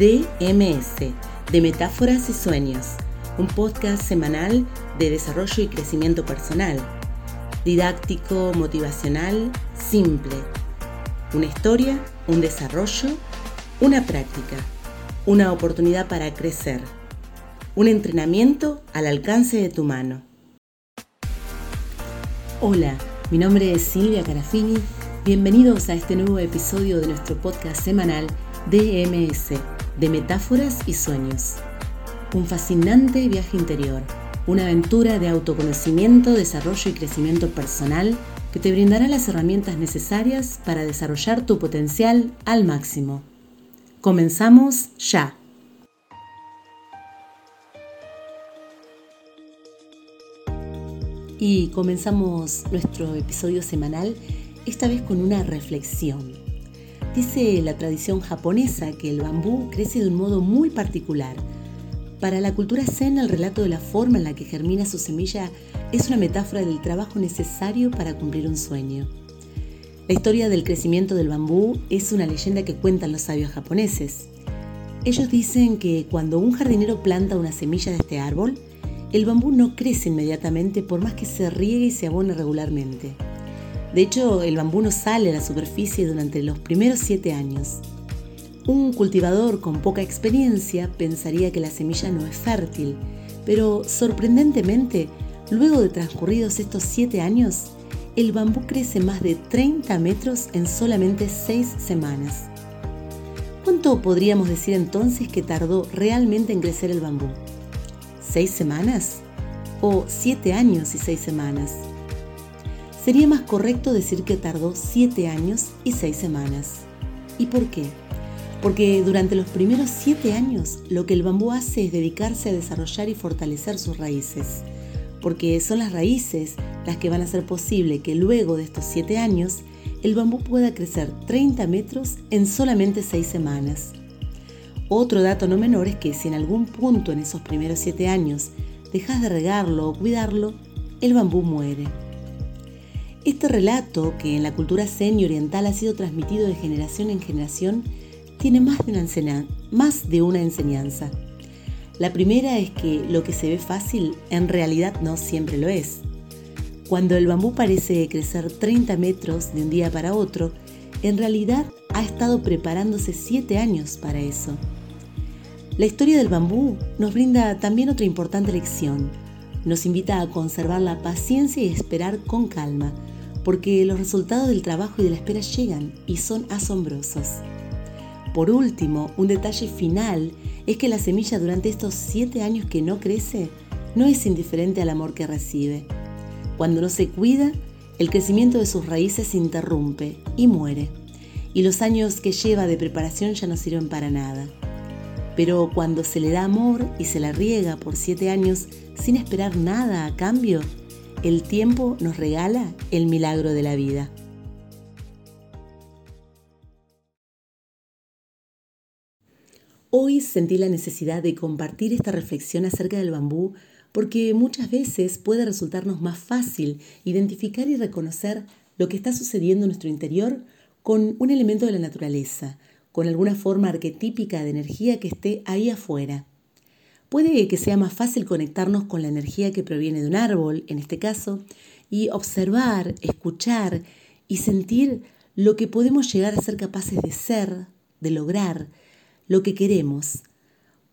DMS, de Metáforas y Sueños, un podcast semanal de desarrollo y crecimiento personal, didáctico, motivacional, simple. Una historia, un desarrollo, una práctica, una oportunidad para crecer, un entrenamiento al alcance de tu mano. Hola, mi nombre es Silvia Carafini. Bienvenidos a este nuevo episodio de nuestro podcast semanal DMS, de metáforas y sueños. Un fascinante viaje interior, una aventura de autoconocimiento, desarrollo y crecimiento personal que te brindará las herramientas necesarias para desarrollar tu potencial al máximo. Comenzamos ya. Y comenzamos nuestro episodio semanal, esta vez con una reflexión. Dice la tradición japonesa que el bambú crece de un modo muy particular. Para la cultura zen, el relato de la forma en la que germina su semilla es una metáfora del trabajo necesario para cumplir un sueño. La historia del crecimiento del bambú es una leyenda que cuentan los sabios japoneses. Ellos dicen que cuando un jardinero planta una semilla de este árbol, el bambú no crece inmediatamente por más que se riegue y se abone regularmente. De hecho, el bambú no sale a la superficie durante los primeros siete años. Un cultivador con poca experiencia pensaría que la semilla no es fértil, pero sorprendentemente, luego de transcurridos estos siete años, el bambú crece más de 30 metros en solamente seis semanas. ¿Cuánto podríamos decir entonces que tardó realmente en crecer el bambú? ¿Seis semanas? ¿O siete años y seis semanas? Sería más correcto decir que tardó 7 años y 6 semanas. ¿Y por qué? Porque durante los primeros 7 años lo que el bambú hace es dedicarse a desarrollar y fortalecer sus raíces. Porque son las raíces las que van a hacer posible que luego de estos 7 años el bambú pueda crecer 30 metros en solamente 6 semanas. Otro dato no menor es que si en algún punto en esos primeros 7 años dejas de regarlo o cuidarlo, el bambú muere. Este relato, que en la cultura zen y oriental ha sido transmitido de generación en generación, tiene más de, una enseñanza. La primera es que lo que se ve fácil en realidad no siempre lo es. Cuando el bambú parece crecer 30 metros de un día para otro, en realidad ha estado preparándose 7 años para eso. La historia del bambú nos brinda también otra importante lección. Nos invita a conservar la paciencia y esperar con calma, porque los resultados del trabajo y de la espera llegan y son asombrosos. Por último, un detalle final es que la semilla durante estos siete años que no crece no es indiferente al amor que recibe. Cuando no se cuida, el crecimiento de sus raíces se interrumpe y muere, y los años que lleva de preparación ya no sirven para nada. Pero cuando se le da amor y se la riega por siete años sin esperar nada a cambio, el tiempo nos regala el milagro de la vida. Hoy sentí la necesidad de compartir esta reflexión acerca del bambú porque muchas veces puede resultarnos más fácil identificar y reconocer lo que está sucediendo en nuestro interior con un elemento de la naturaleza, con alguna forma arquetípica de energía que esté ahí afuera. Puede que sea más fácil conectarnos con la energía que proviene de un árbol, en este caso, y observar, escuchar y sentir lo que podemos llegar a ser capaces de ser, de lograr, lo que queremos.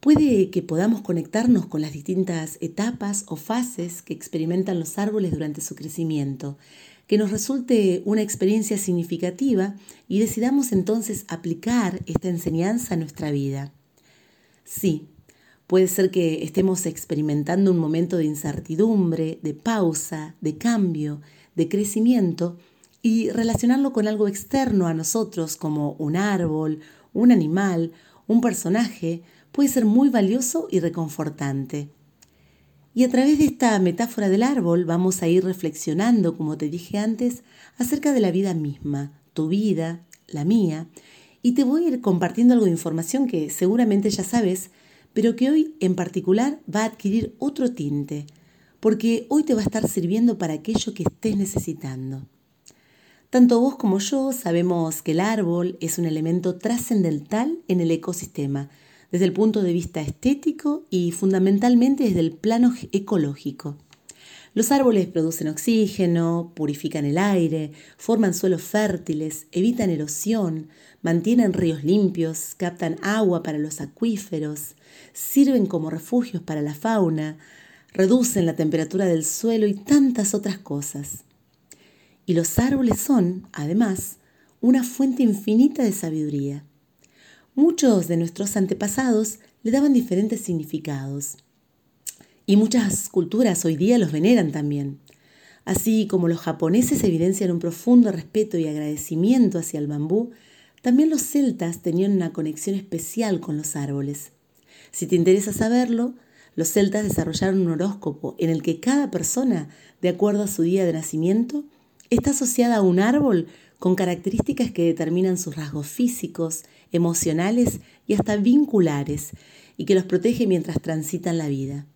Puede que podamos conectarnos con las distintas etapas o fases que experimentan los árboles durante su crecimiento, que nos resulte una experiencia significativa y decidamos entonces aplicar esta enseñanza a nuestra vida. Sí, Puede ser que estemos experimentando un momento de incertidumbre, de pausa, de cambio, de crecimiento y relacionarlo con algo externo a nosotros como un árbol, un animal, un personaje, puede ser muy valioso y reconfortante. Y a través de esta metáfora del árbol vamos a ir reflexionando, como te dije antes, acerca de la vida misma, tu vida, la mía, y te voy a ir compartiendo algo de información que seguramente ya sabes, pero que hoy en particular va a adquirir otro tinte, porque hoy te va a estar sirviendo para aquello que estés necesitando. Tanto vos como yo sabemos que el árbol es un elemento trascendental en el ecosistema, desde el punto de vista estético y fundamentalmente desde el plano ecológico. Los árboles producen oxígeno, purifican el aire, forman suelos fértiles, evitan erosión, mantienen ríos limpios, captan agua para los acuíferos, sirven como refugios para la fauna, reducen la temperatura del suelo y tantas otras cosas. Y los árboles son, además, una fuente infinita de sabiduría. Muchos de nuestros antepasados le daban diferentes significados. Y muchas culturas hoy día los veneran también. Así como los japoneses evidencian un profundo respeto y agradecimiento hacia el bambú, también los celtas tenían una conexión especial con los árboles. Si te interesa saberlo, los celtas desarrollaron un horóscopo en el que cada persona, de acuerdo a su día de nacimiento, está asociada a un árbol con características que determinan sus rasgos físicos, emocionales y hasta vinculares, y que los protege mientras transitan la vida.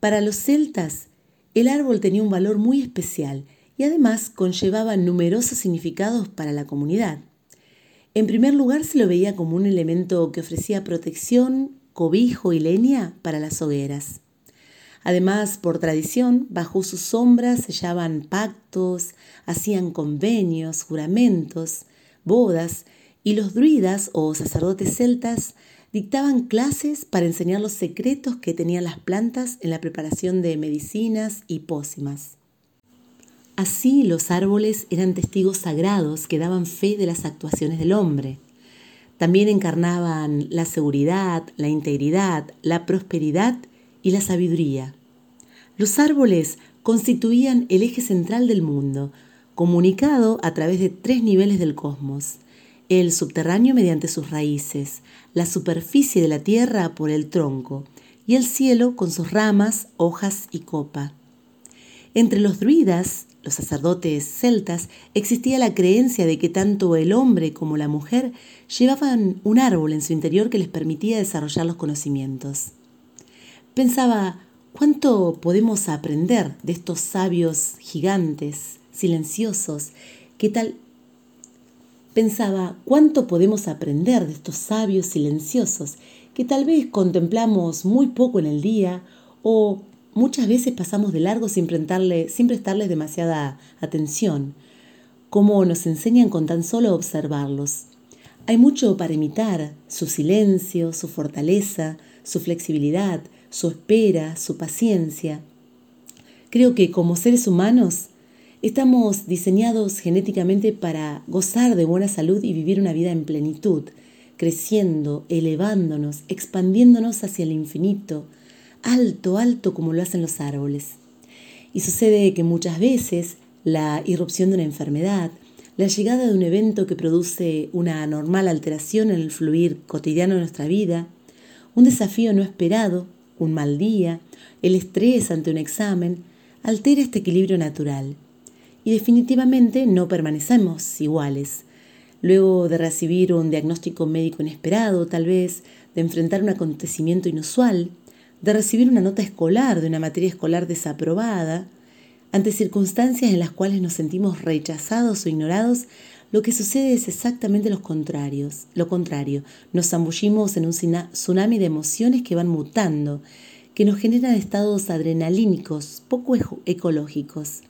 Para los celtas, el árbol tenía un valor muy especial y además conllevaba numerosos significados para la comunidad. En primer lugar, se lo veía como un elemento que ofrecía protección, cobijo y leña para las hogueras. Además, por tradición, bajo sus sombras sellaban pactos, hacían convenios, juramentos, bodas, y los druidas o sacerdotes celtas dictaban clases para enseñar los secretos que tenían las plantas en la preparación de medicinas y pócimas. Así los árboles eran testigos sagrados que daban fe de las actuaciones del hombre. También encarnaban la seguridad, la integridad, la prosperidad y la sabiduría. Los árboles constituían el eje central del mundo, comunicado a través de tres niveles del cosmos, el subterráneo mediante sus raíces, la superficie de la tierra por el tronco y el cielo con sus ramas, hojas y copa. Entre los druidas, los sacerdotes celtas, existía la creencia de que tanto el hombre como la mujer llevaban un árbol en su interior que les permitía desarrollar los conocimientos. Pensaba, ¿cuánto podemos aprender de estos sabios gigantes, silenciosos, que tal Pensaba, ¿cuánto podemos aprender de estos sabios silenciosos que tal vez contemplamos muy poco en el día o muchas veces pasamos de largo sin, sin prestarles demasiada atención? ¿Cómo nos enseñan con tan solo observarlos? Hay mucho para imitar, su silencio, su fortaleza, su flexibilidad, su espera, su paciencia. Creo que como seres humanos Estamos diseñados genéticamente para gozar de buena salud y vivir una vida en plenitud, creciendo, elevándonos, expandiéndonos hacia el infinito, alto, alto como lo hacen los árboles. Y sucede que muchas veces la irrupción de una enfermedad, la llegada de un evento que produce una anormal alteración en el fluir cotidiano de nuestra vida, un desafío no esperado, un mal día, el estrés ante un examen, altera este equilibrio natural y definitivamente no permanecemos iguales. Luego de recibir un diagnóstico médico inesperado, tal vez, de enfrentar un acontecimiento inusual, de recibir una nota escolar de una materia escolar desaprobada, ante circunstancias en las cuales nos sentimos rechazados o ignorados, lo que sucede es exactamente lo contrario. Lo contrario, nos zambullimos en un tsunami de emociones que van mutando, que nos generan estados adrenalínicos poco ecológicos.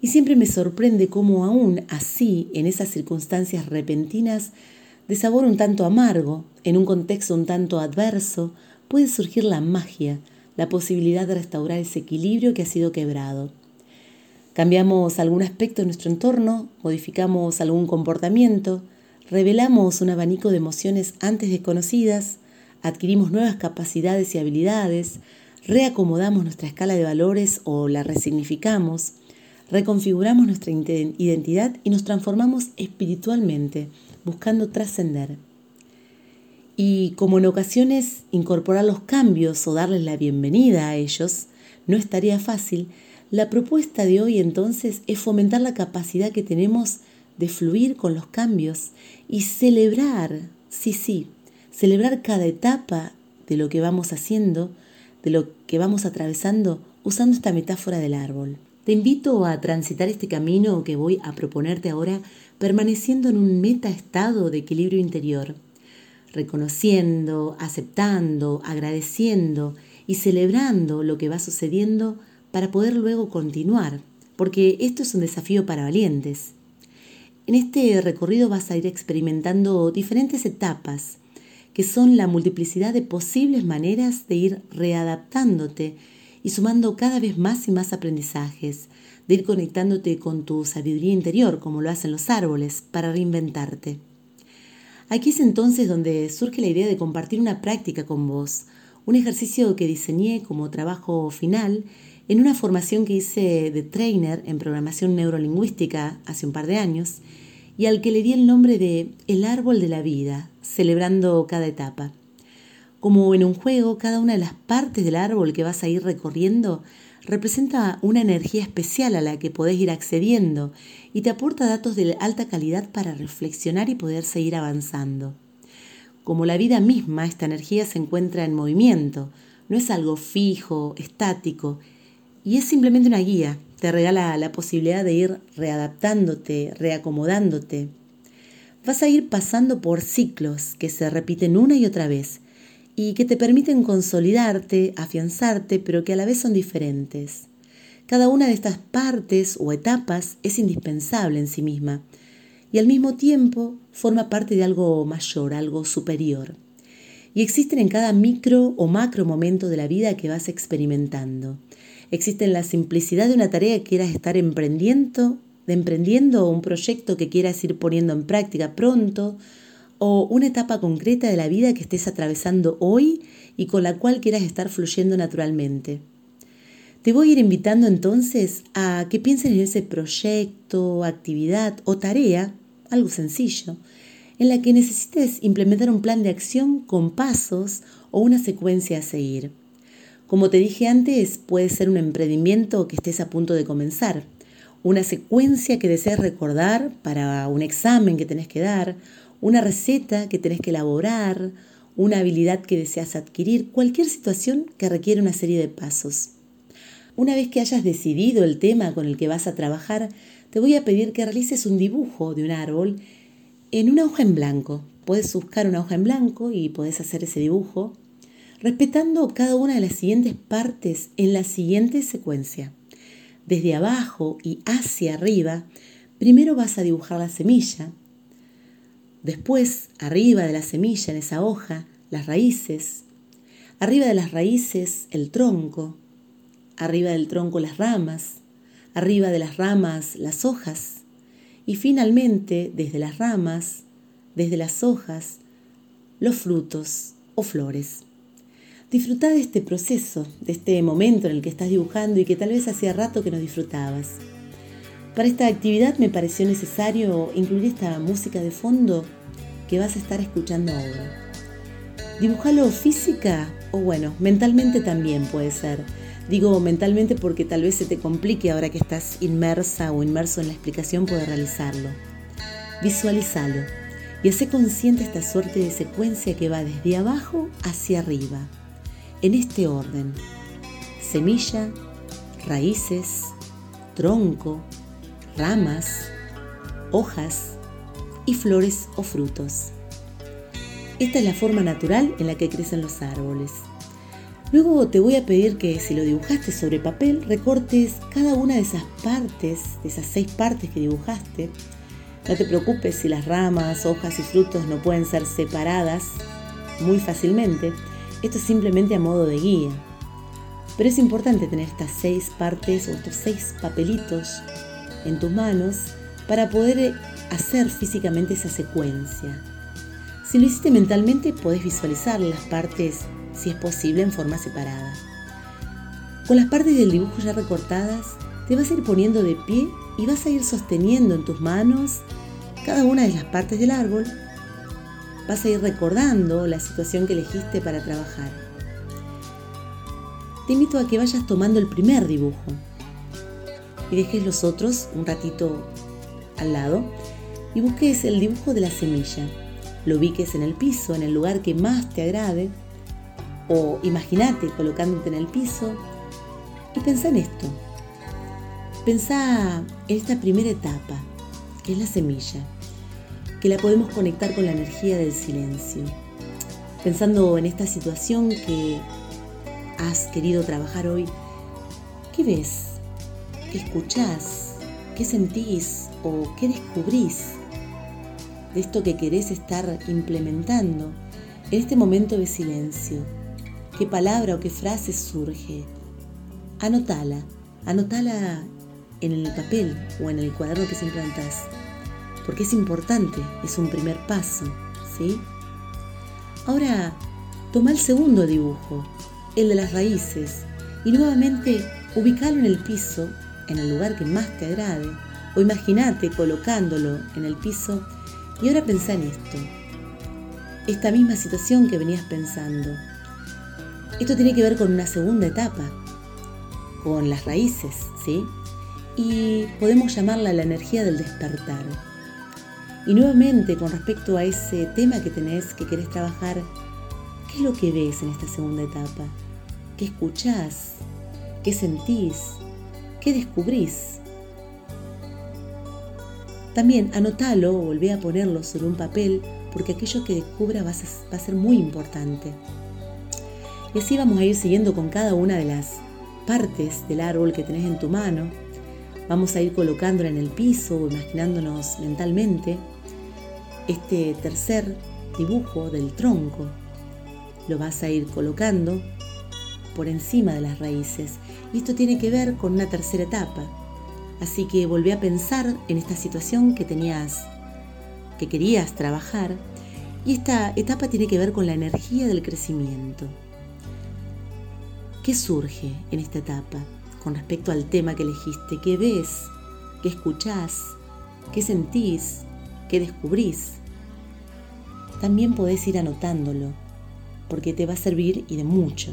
Y siempre me sorprende cómo aún así, en esas circunstancias repentinas, de sabor un tanto amargo, en un contexto un tanto adverso, puede surgir la magia, la posibilidad de restaurar ese equilibrio que ha sido quebrado. Cambiamos algún aspecto de nuestro entorno, modificamos algún comportamiento, revelamos un abanico de emociones antes desconocidas, adquirimos nuevas capacidades y habilidades, reacomodamos nuestra escala de valores o la resignificamos, reconfiguramos nuestra identidad y nos transformamos espiritualmente, buscando trascender. Y como en ocasiones incorporar los cambios o darles la bienvenida a ellos no estaría fácil, la propuesta de hoy entonces es fomentar la capacidad que tenemos de fluir con los cambios y celebrar, sí, sí, celebrar cada etapa de lo que vamos haciendo, de lo que vamos atravesando, usando esta metáfora del árbol. Te invito a transitar este camino que voy a proponerte ahora permaneciendo en un meta estado de equilibrio interior. Reconociendo, aceptando, agradeciendo y celebrando lo que va sucediendo para poder luego continuar, porque esto es un desafío para valientes. En este recorrido vas a ir experimentando diferentes etapas, que son la multiplicidad de posibles maneras de ir readaptándote y sumando cada vez más y más aprendizajes, de ir conectándote con tu sabiduría interior, como lo hacen los árboles, para reinventarte. Aquí es entonces donde surge la idea de compartir una práctica con vos, un ejercicio que diseñé como trabajo final en una formación que hice de trainer en programación neurolingüística hace un par de años y al que le di el nombre de El árbol de la vida, celebrando cada etapa. Como en un juego, cada una de las partes del árbol que vas a ir recorriendo representa una energía especial a la que podés ir accediendo y te aporta datos de alta calidad para reflexionar y poder seguir avanzando. Como la vida misma, esta energía se encuentra en movimiento, no es algo fijo, estático, y es simplemente una guía, te regala la posibilidad de ir readaptándote, reacomodándote. Vas a ir pasando por ciclos que se repiten una y otra vez, y que te permiten consolidarte, afianzarte, pero que a la vez son diferentes. Cada una de estas partes o etapas es indispensable en sí misma y al mismo tiempo forma parte de algo mayor, algo superior. Y existen en cada micro o macro momento de la vida que vas experimentando. Existe en la simplicidad de una tarea que quieras estar emprendiendo, de emprendiendo un proyecto que quieras ir poniendo en práctica pronto, o una etapa concreta de la vida que estés atravesando hoy y con la cual quieras estar fluyendo naturalmente. Te voy a ir invitando entonces a que pienses en ese proyecto, actividad o tarea, algo sencillo, en la que necesites implementar un plan de acción con pasos o una secuencia a seguir. Como te dije antes, puede ser un emprendimiento que estés a punto de comenzar, una secuencia que desees recordar para un examen que tenés que dar, una receta que tenés que elaborar, una habilidad que deseas adquirir, cualquier situación que requiere una serie de pasos. Una vez que hayas decidido el tema con el que vas a trabajar, te voy a pedir que realices un dibujo de un árbol en una hoja en blanco. Puedes buscar una hoja en blanco y puedes hacer ese dibujo respetando cada una de las siguientes partes en la siguiente secuencia. Desde abajo y hacia arriba, primero vas a dibujar la semilla, Después, arriba de la semilla, en esa hoja, las raíces. Arriba de las raíces, el tronco. Arriba del tronco, las ramas. Arriba de las ramas, las hojas. Y finalmente, desde las ramas, desde las hojas, los frutos o flores. Disfruta de este proceso, de este momento en el que estás dibujando y que tal vez hacía rato que no disfrutabas. Para esta actividad me pareció necesario incluir esta música de fondo que vas a estar escuchando ahora. Dibujalo física o bueno, mentalmente también puede ser. Digo mentalmente porque tal vez se te complique ahora que estás inmersa o inmerso en la explicación poder realizarlo. Visualizalo y hace consciente esta suerte de secuencia que va desde abajo hacia arriba, en este orden. Semilla, raíces, tronco, ramas, hojas y flores o frutos. Esta es la forma natural en la que crecen los árboles. Luego te voy a pedir que si lo dibujaste sobre papel, recortes cada una de esas partes, de esas seis partes que dibujaste. No te preocupes si las ramas, hojas y frutos no pueden ser separadas muy fácilmente. Esto es simplemente a modo de guía. Pero es importante tener estas seis partes o estos seis papelitos en tus manos para poder hacer físicamente esa secuencia. Si lo hiciste mentalmente, podés visualizar las partes, si es posible, en forma separada. Con las partes del dibujo ya recortadas, te vas a ir poniendo de pie y vas a ir sosteniendo en tus manos cada una de las partes del árbol. Vas a ir recordando la situación que elegiste para trabajar. Te invito a que vayas tomando el primer dibujo y dejes los otros un ratito al lado y busques el dibujo de la semilla. Lo ubiques en el piso, en el lugar que más te agrade, o imagínate colocándote en el piso y pensá en esto. Pensá en esta primera etapa, que es la semilla, que la podemos conectar con la energía del silencio. pensando en esta situación que has querido trabajar hoy, ¿qué ves? ¿Qué escuchás? ¿Qué sentís o qué descubrís de esto que querés estar implementando en este momento de silencio? ¿Qué palabra o qué frase surge? Anotala, anotala en el papel o en el cuaderno que siempre andás, porque es importante, es un primer paso, ¿sí? Ahora, toma el segundo dibujo, el de las raíces, y nuevamente ubicalo en el piso, en el lugar que más te agrade, o imagínate colocándolo en el piso, y ahora pensá en esto, esta misma situación que venías pensando. Esto tiene que ver con una segunda etapa, con las raíces, ¿sí? y podemos llamarla la energía del despertar. Y nuevamente, con respecto a ese tema que tenés, que querés trabajar, ¿qué es lo que ves en esta segunda etapa? ¿Qué escuchás? ¿Qué sentís? ¿Qué descubrís? También anótalo o volvé a ponerlo sobre un papel porque aquello que descubra va a, va a ser muy importante. Y así vamos a ir siguiendo con cada una de las partes del árbol que tenés en tu mano Vamos a ir colocándola en el piso imaginándonos mentalmente este tercer dibujo del tronco. Lo vas a ir colocando por encima de las raíces. Y esto tiene que ver con una tercera etapa. Así que volví a pensar en esta situación que tenías, que querías trabajar. Y esta etapa tiene que ver con la energía del crecimiento. ¿Qué surge en esta etapa? con respecto al tema que elegiste, qué ves, qué escuchás, qué sentís, qué descubrís. También podés ir anotándolo, porque te va a servir y de mucho.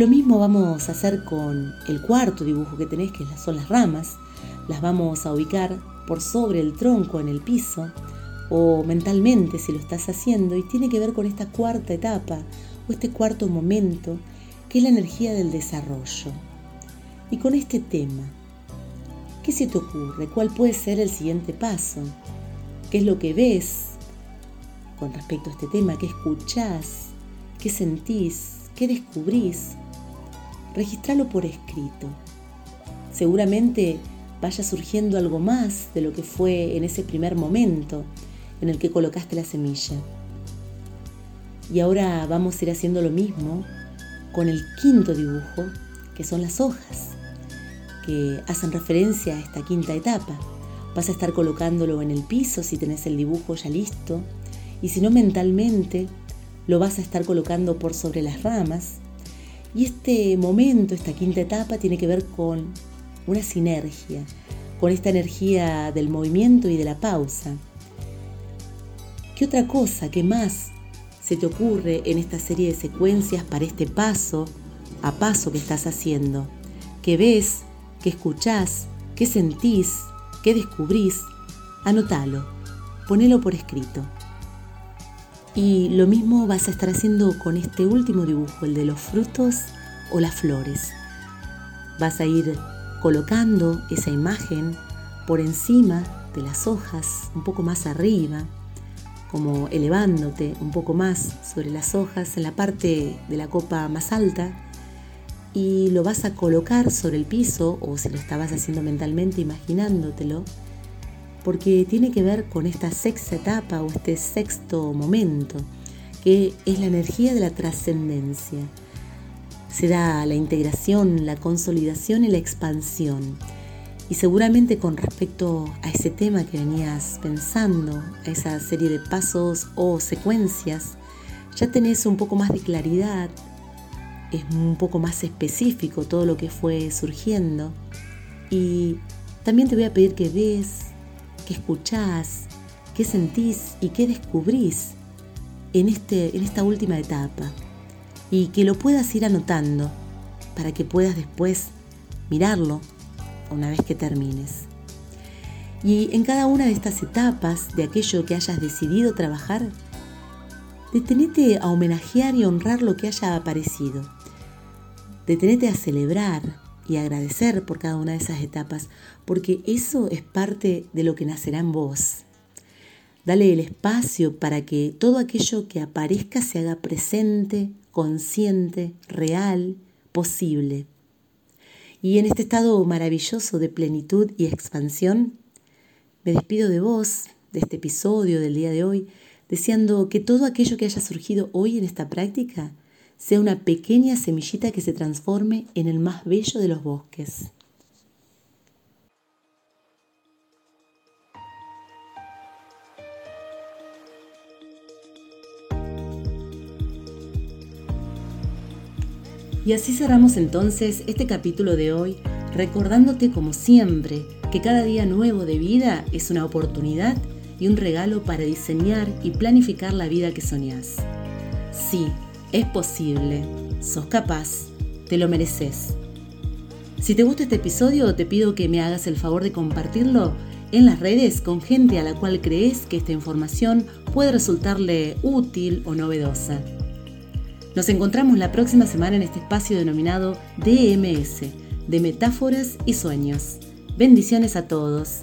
Lo mismo vamos a hacer con el cuarto dibujo que tenés, que son las ramas. Las vamos a ubicar por sobre el tronco en el piso o mentalmente si lo estás haciendo y tiene que ver con esta cuarta etapa o este cuarto momento que es la energía del desarrollo. Y con este tema, ¿qué se te ocurre? ¿Cuál puede ser el siguiente paso? ¿Qué es lo que ves con respecto a este tema? ¿Qué escuchás? ¿Qué sentís? ¿Qué descubrís? Registralo por escrito. Seguramente vaya surgiendo algo más de lo que fue en ese primer momento en el que colocaste la semilla. Y ahora vamos a ir haciendo lo mismo con el quinto dibujo, que son las hojas, que hacen referencia a esta quinta etapa. Vas a estar colocándolo en el piso si tenés el dibujo ya listo, y si no mentalmente, lo vas a estar colocando por sobre las ramas. Y este momento, esta quinta etapa, tiene que ver con una sinergia, con esta energía del movimiento y de la pausa. ¿Qué otra cosa, qué más se te ocurre en esta serie de secuencias para este paso a paso que estás haciendo? ¿Qué ves? ¿Qué escuchás? ¿Qué sentís? ¿Qué descubrís? Anótalo, ponelo por escrito. Y lo mismo vas a estar haciendo con este último dibujo, el de los frutos o las flores. Vas a ir colocando esa imagen por encima de las hojas, un poco más arriba, como elevándote un poco más sobre las hojas en la parte de la copa más alta y lo vas a colocar sobre el piso o si lo estabas haciendo mentalmente imaginándotelo porque tiene que ver con esta sexta etapa o este sexto momento que es la energía de la trascendencia. Se da la integración, la consolidación y la expansión y seguramente con respecto a ese tema que venías pensando, a esa serie de pasos o secuencias, ya tenés un poco más de claridad, es un poco más específico todo lo que fue surgiendo. Y también te voy a pedir que ves, que escuchás, qué sentís y qué descubrís en, este, en esta última etapa. Y que lo puedas ir anotando para que puedas después mirarlo una vez que termines. Y en cada una de estas etapas de aquello que hayas decidido trabajar, detenete a homenajear y honrar lo que haya aparecido. Detenete a celebrar y agradecer por cada una de esas etapas, porque eso es parte de lo que nacerá en vos. Dale el espacio para que todo aquello que aparezca se haga presente, consciente, real, posible. Y en este estado maravilloso de plenitud y expansión, me despido de vos, de este episodio del día de hoy, deseando que todo aquello que haya surgido hoy en esta práctica sea una pequeña semillita que se transforme en el más bello de los bosques. Y así cerramos entonces este capítulo de hoy, recordándote como siempre que cada día nuevo de vida es una oportunidad y un regalo para diseñar y planificar la vida que soñás. Sí, es posible, sos capaz, te lo mereces. Si te gusta este episodio, te pido que me hagas el favor de compartirlo en las redes con gente a la cual crees que esta información puede resultarle útil o novedosa. Nos encontramos la próxima semana en este espacio denominado DMS, de metáforas y sueños. Bendiciones a todos.